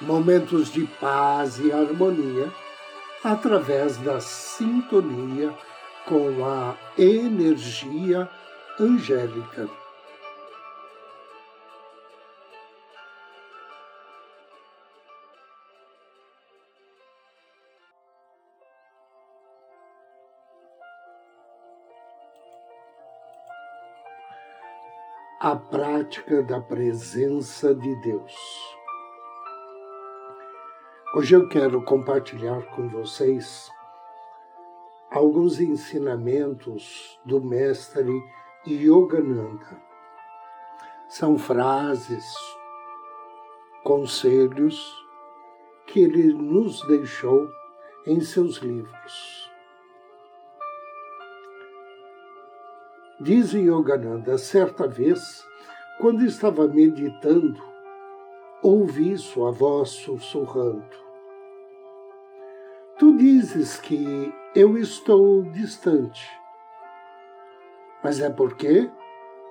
momentos de paz e harmonia através da sintonia com a energia angélica. A prática da presença de Deus. Hoje eu quero compartilhar com vocês alguns ensinamentos do mestre Yogananda. São frases, conselhos que ele nos deixou em seus livros. Diz Yogananda, certa vez, quando estava meditando, ouvi sua voz sussurrando dizes que eu estou distante, mas é porque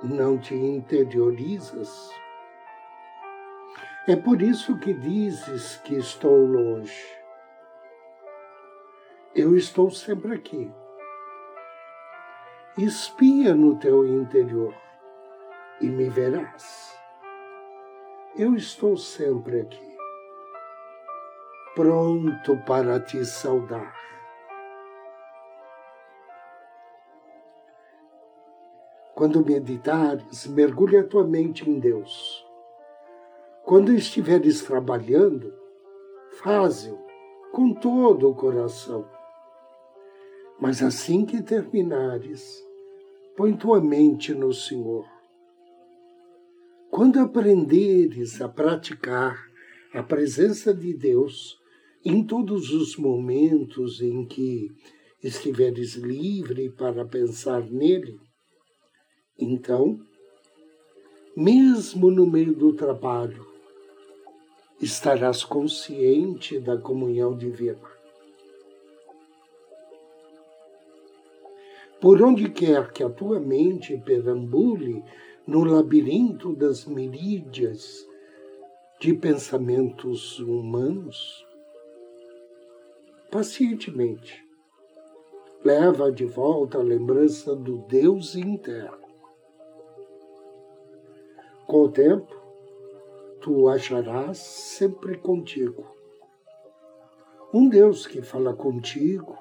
não te interiorizas. É por isso que dizes que estou longe. Eu estou sempre aqui. Espia no teu interior e me verás. Eu estou sempre aqui pronto para te saudar. Quando meditares, mergulhe a tua mente em Deus. Quando estiveres trabalhando, faze-o com todo o coração. Mas assim que terminares, põe tua mente no Senhor. Quando aprenderes a praticar a presença de Deus, em todos os momentos em que estiveres livre para pensar nele, então, mesmo no meio do trabalho, estarás consciente da comunhão divina. Por onde quer que a tua mente perambule no labirinto das miríades de pensamentos humanos, pacientemente. Leva de volta a lembrança do Deus interno. Com o tempo, tu acharás sempre contigo. Um Deus que fala contigo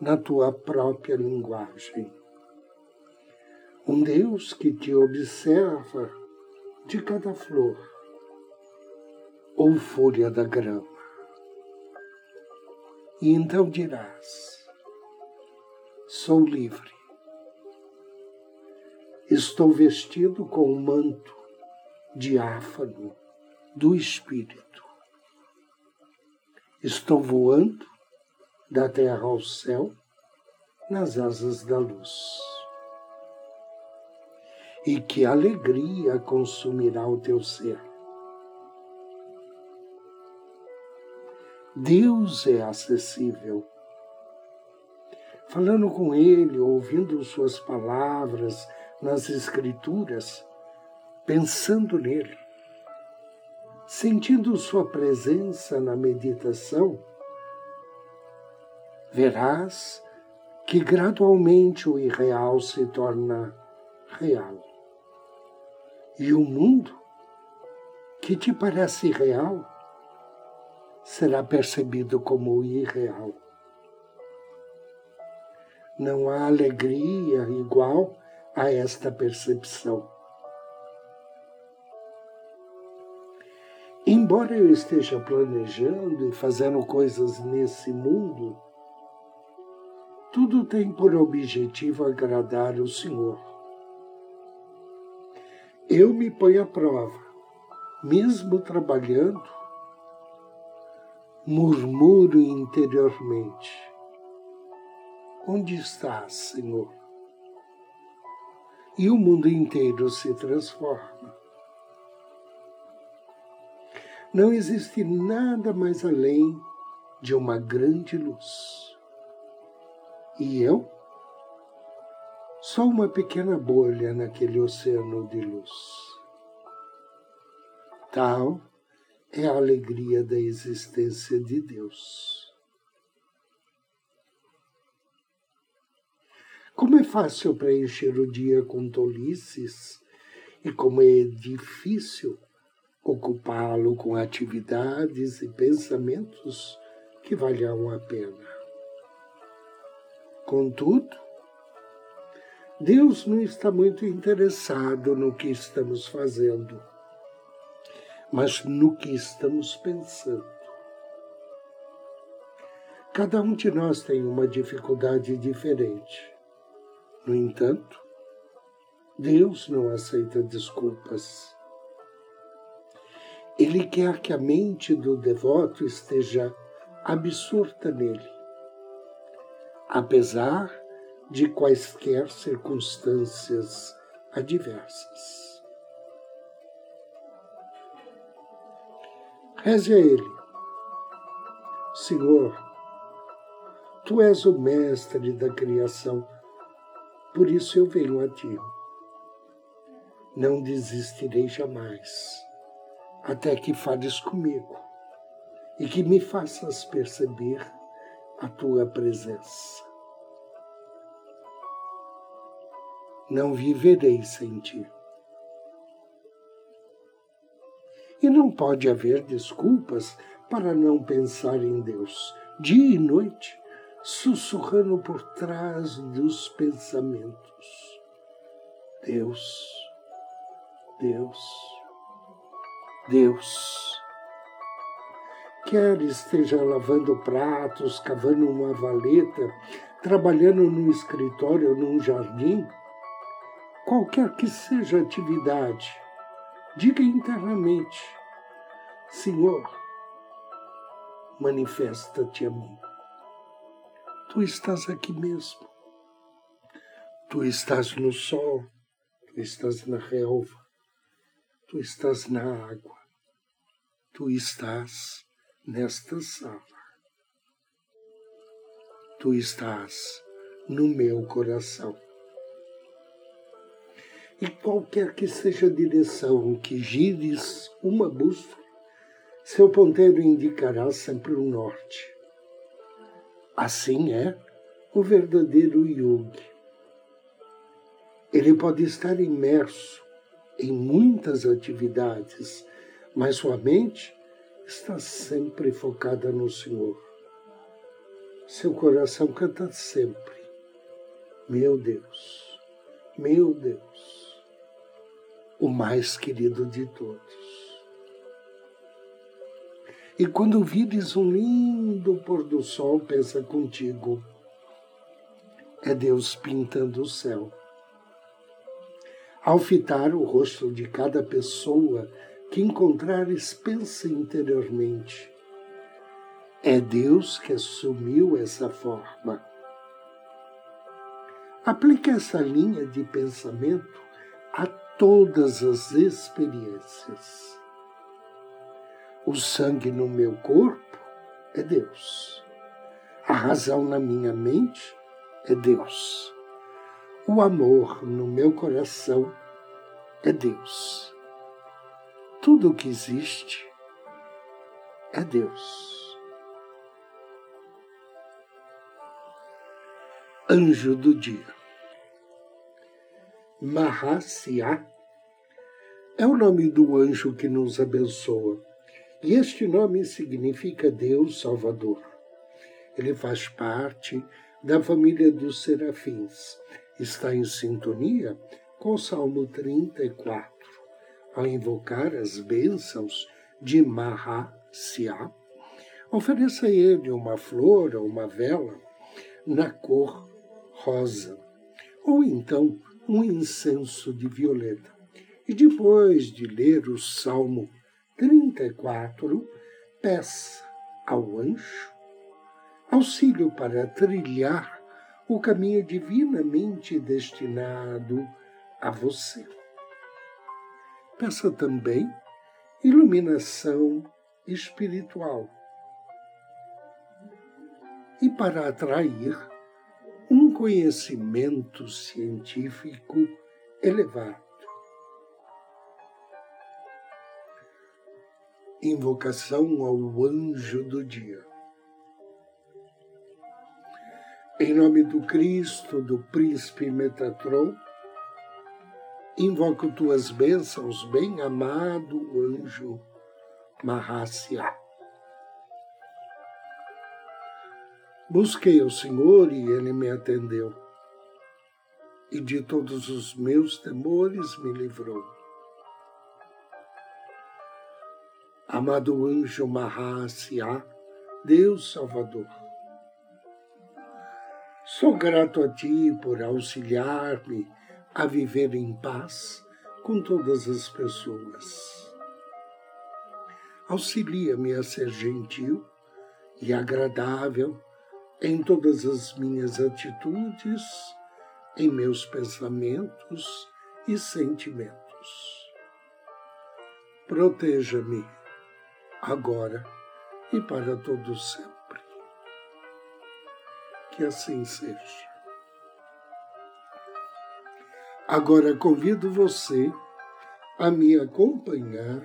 na tua própria linguagem. Um Deus que te observa de cada flor ou folha da grama. E então dirás: Sou livre. Estou vestido com o manto diáfano do Espírito. Estou voando da terra ao céu nas asas da luz. E que alegria consumirá o teu ser Deus é acessível. Falando com Ele, ouvindo Suas palavras nas Escrituras, pensando nele, sentindo Sua presença na meditação, verás que gradualmente o irreal se torna real. E o mundo que te parece real será percebido como irreal. Não há alegria igual a esta percepção. Embora eu esteja planejando e fazendo coisas nesse mundo, tudo tem por objetivo agradar o Senhor. Eu me ponho à prova, mesmo trabalhando murmuro interiormente: Onde estás, Senhor? E o mundo inteiro se transforma. Não existe nada mais além de uma grande luz. E eu? Só uma pequena bolha naquele oceano de luz. Tal é a alegria da existência de Deus. Como é fácil preencher o dia com tolices e como é difícil ocupá-lo com atividades e pensamentos que valham a pena. Contudo, Deus não está muito interessado no que estamos fazendo mas no que estamos pensando. Cada um de nós tem uma dificuldade diferente. No entanto, Deus não aceita desculpas. Ele quer que a mente do devoto esteja absorta nele, apesar de quaisquer circunstâncias adversas. Reze a Ele. Senhor, Tu és o mestre da criação, por isso eu venho a Ti. Não desistirei jamais, até que fales comigo e que me faças perceber a Tua presença. Não viverei sem Ti. E não pode haver desculpas para não pensar em Deus, dia e noite, sussurrando por trás dos pensamentos. Deus, Deus, Deus. Quer esteja lavando pratos, cavando uma valeta, trabalhando no escritório num jardim, qualquer que seja a atividade, Diga internamente: Senhor, manifesta-te a mim. Tu estás aqui mesmo. Tu estás no sol, tu estás na relva, tu estás na água, tu estás nesta sala. Tu estás no meu coração. E qualquer que seja a direção que gires uma bússola, seu ponteiro indicará sempre o norte. Assim é o verdadeiro yogi. Ele pode estar imerso em muitas atividades, mas sua mente está sempre focada no Senhor. Seu coração canta sempre: Meu Deus, meu Deus o mais querido de todos. E quando vires um lindo pôr do sol, pensa contigo, é Deus pintando o céu. Ao fitar o rosto de cada pessoa que encontrares, pensa interiormente. É Deus que assumiu essa forma. Aplique essa linha de pensamento a todas as experiências. O sangue no meu corpo é Deus. A razão na minha mente é Deus. O amor no meu coração é Deus. Tudo o que existe é Deus. Anjo do dia. Mahasya é o nome do anjo que nos abençoa. E este nome significa Deus Salvador. Ele faz parte da família dos serafins. Está em sintonia com o Salmo 34, ao invocar as bênçãos de Mahasya. Ofereça a ele uma flor ou uma vela na cor rosa, ou então um incenso de violeta. E depois de ler o Salmo 34, peça ao anjo auxílio para trilhar o caminho divinamente destinado a você. Peça também iluminação espiritual e para atrair conhecimento científico elevado. Invocação ao anjo do dia. Em nome do Cristo, do príncipe Metatron, invoco tuas bênçãos, bem-amado anjo Mahasya. Busquei o Senhor e ele me atendeu, e de todos os meus temores me livrou. Amado anjo Mahasya, Deus Salvador, sou grato a ti por auxiliar-me a viver em paz com todas as pessoas. Auxilia-me a ser gentil e agradável em todas as minhas atitudes, em meus pensamentos e sentimentos. Proteja-me agora e para todo sempre. Que assim seja. Agora convido você a me acompanhar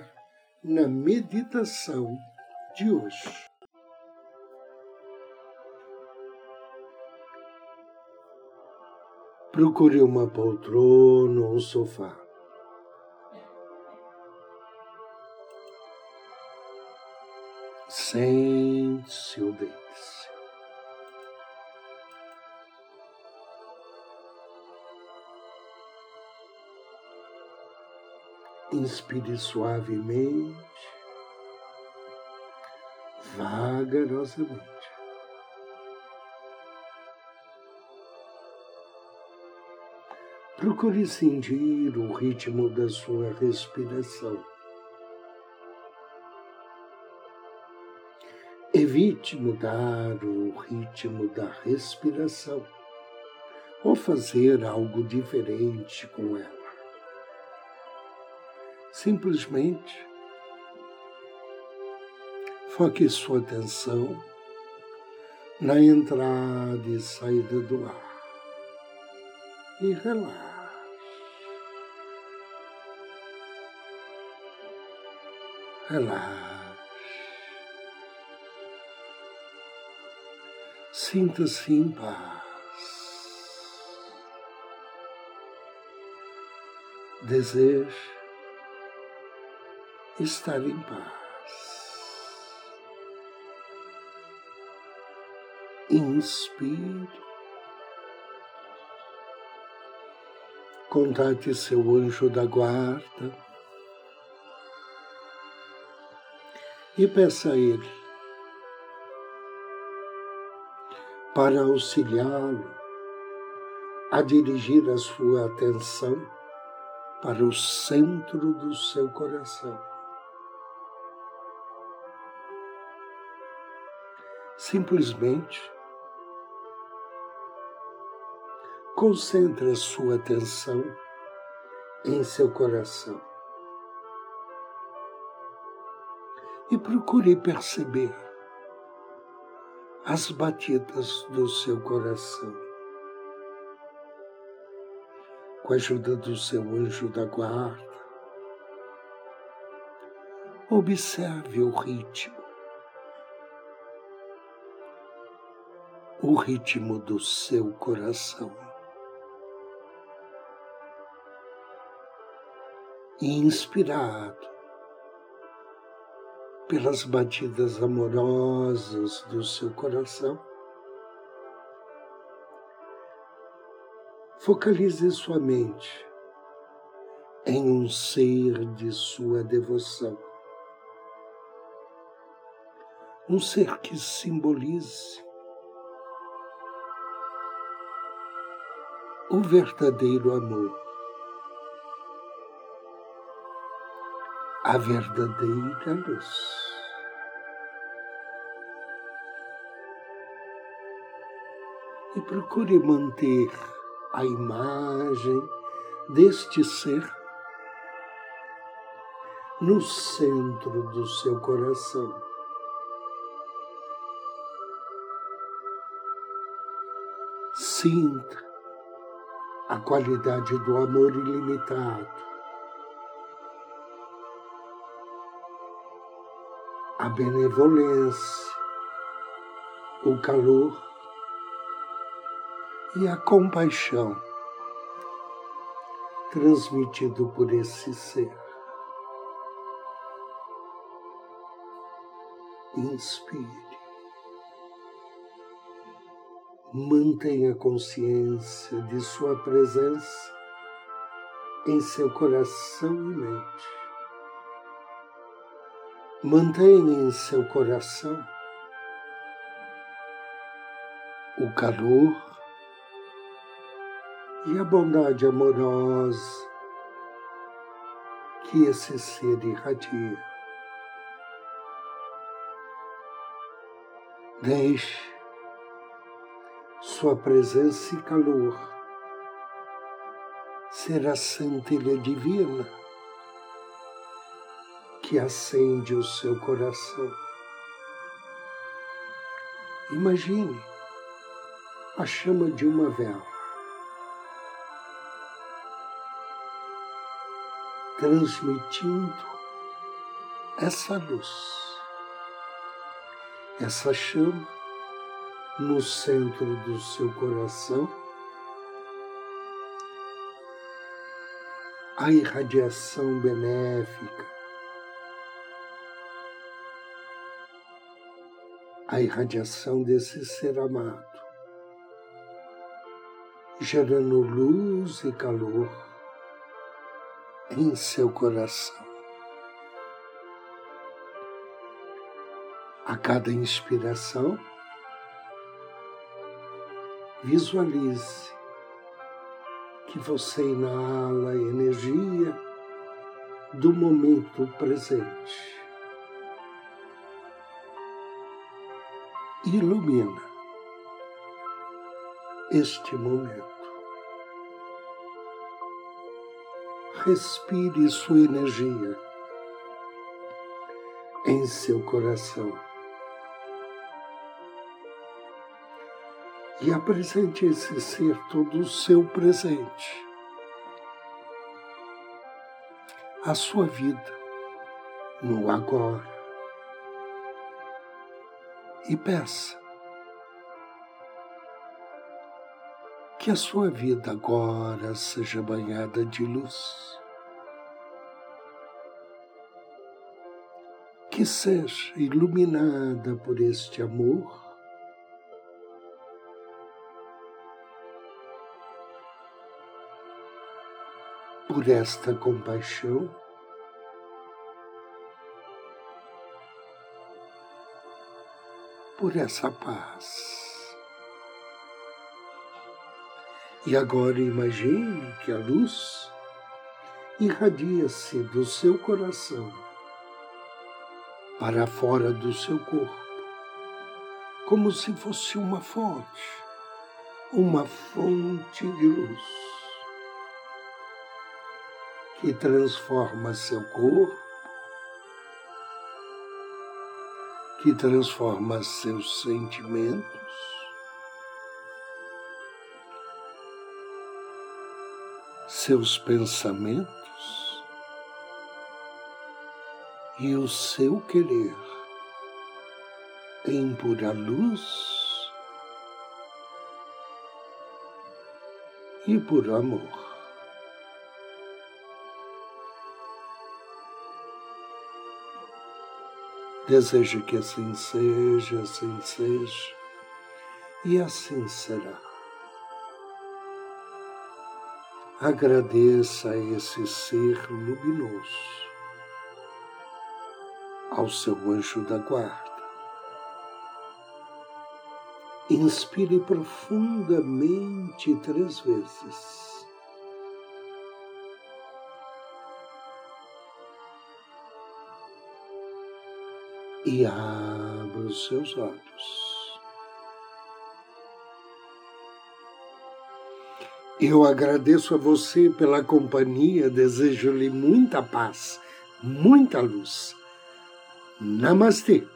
na meditação de hoje. Procure uma poltrona ou um sofá. Sente-se ou deite-se. Inspire suavemente, vagarosamente. Procure sentir o ritmo da sua respiração. Evite mudar o ritmo da respiração ou fazer algo diferente com ela. Simplesmente foque sua atenção na entrada e saída do ar e relaxe. Relaxe. Sinta-se em paz. Deseje estar em paz. Inspire. Contate seu anjo da guarda e peça a Ele para auxiliá-lo a dirigir a sua atenção para o centro do seu coração. Simplesmente concentre a sua atenção em seu coração. E procure perceber as batidas do seu coração. Com a ajuda do seu anjo da guarda, observe o ritmo, o ritmo do seu coração. Inspirado, pelas batidas amorosas do seu coração. Focalize sua mente em um ser de sua devoção. Um ser que simbolize o verdadeiro amor. a verdadeira luz. E procure manter a imagem deste ser no centro do seu coração. Sinta a qualidade do amor ilimitado a benevolência, o calor e a compaixão transmitido por esse ser. Inspire. Mantenha consciência de sua presença em seu coração e mente. Mantenha em seu coração o calor e a bondade amorosa que esse ser irradia. Deixe sua presença e calor ser a centelha divina que acende o seu coração. Imagine a chama de uma vela, transmitindo essa luz, essa chama no centro do seu coração a irradiação benéfica, a irradiação desse ser amado, gerando luz e calor em seu coração. A cada inspiração, Visualize que você inala a energia do momento presente. Ilumina este momento. Respire sua energia em seu coração. e apresente esse ser todo o seu presente, a sua vida no agora. E peça que a sua vida agora seja banhada de luz. Que seja iluminada por este amor por esta compaixão, por essa paz. E agora imagine que a luz irradia-se do seu coração para fora do seu corpo, como se fosse uma fonte, uma fonte de luz que transforma seu corpo, que transforma seus sentimentos, seus pensamentos e o seu querer em pura luz e por amor. Desejo que assim seja, assim seja, e assim será. Agradeça a esse ser luminoso, ao seu anjo da guarda. Inspire profundamente três vezes. e abra os seus olhos. Eu agradeço a você pela companhia, desejo-lhe muita paz, muita luz. Namastê!